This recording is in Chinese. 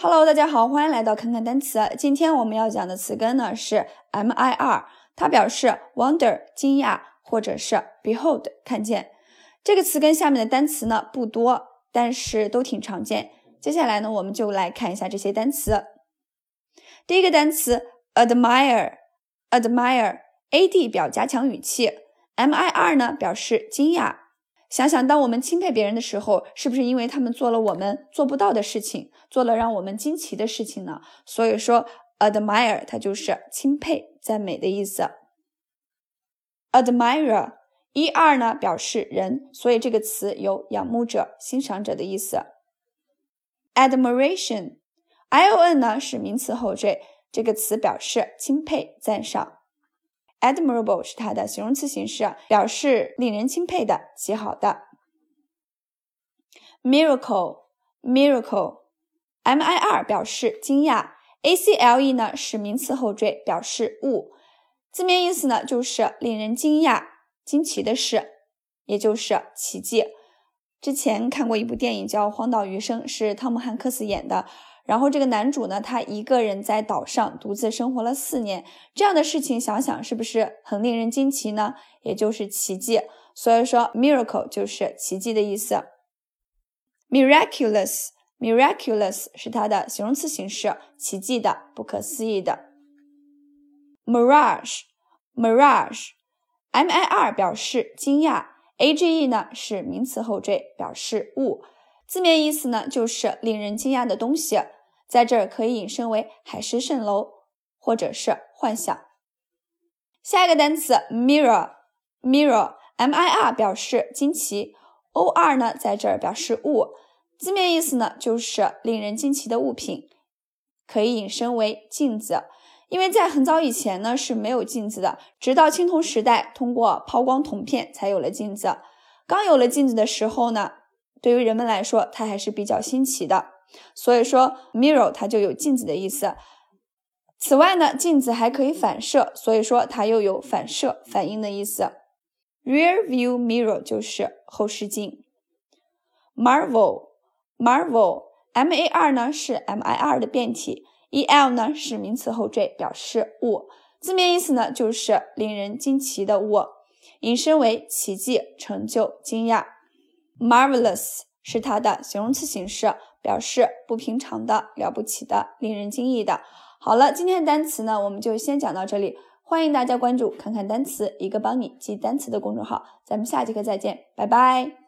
Hello，大家好，欢迎来到看看单词。今天我们要讲的词根呢是 mir，它表示 wonder 惊讶或者是 behold 看见。这个词根下面的单词呢不多，但是都挺常见。接下来呢，我们就来看一下这些单词。第一个单词 admire，admire，ad 表加强语气，mir 呢表示惊讶。想想，当我们钦佩别人的时候，是不是因为他们做了我们做不到的事情，做了让我们惊奇的事情呢？所以说，admire 它就是钦佩、赞美的意思。admirer，er 呢表示人，所以这个词有仰慕者、欣赏者的意思。admiration，ion 呢是名词后缀，这个词表示钦佩、赞赏。Admirable 是它的形容词形式，表示令人钦佩的、极好的。Miracle，miracle，M-I-R 表示惊讶，A-C-L-E 呢是名词后缀，表示物，字面意思呢就是令人惊讶、惊奇的事，也就是奇迹。之前看过一部电影叫《荒岛余生》，是汤姆汉克斯演的。然后这个男主呢，他一个人在岛上独自生活了四年，这样的事情想想是不是很令人惊奇呢？也就是奇迹。所以说，miracle 就是奇迹的意思。miraculous，miraculous 是它的形容词形式，奇迹的、不可思议的。mirage，mirage，m-i-r 表示惊讶，a-g-e 呢是名词后缀，表示物，字面意思呢就是令人惊讶的东西。在这儿可以引申为海市蜃楼，或者是幻想。下一个单词 mirror，mirror，m-i-r 表示惊奇，o-r 呢在这儿表示物，字面意思呢就是令人惊奇的物品，可以引申为镜子。因为在很早以前呢是没有镜子的，直到青铜时代通过抛光铜片才有了镜子。刚有了镜子的时候呢，对于人们来说它还是比较新奇的。所以说，mirror 它就有镜子的意思。此外呢，镜子还可以反射，所以说它又有反射、反应的意思。Rear view mirror 就是后视镜。Marvel，Marvel，M-A-R 呢是 M-I-R 的变体，E-L 呢是名词后缀，表示物，字面意思呢就是令人惊奇的物，引申为奇迹、成就、惊讶。Marvelous 是它的形容词形式。表示不平常的、了不起的、令人惊异的。好了，今天的单词呢，我们就先讲到这里。欢迎大家关注“看看单词”，一个帮你记单词的公众号。咱们下节课再见，拜拜。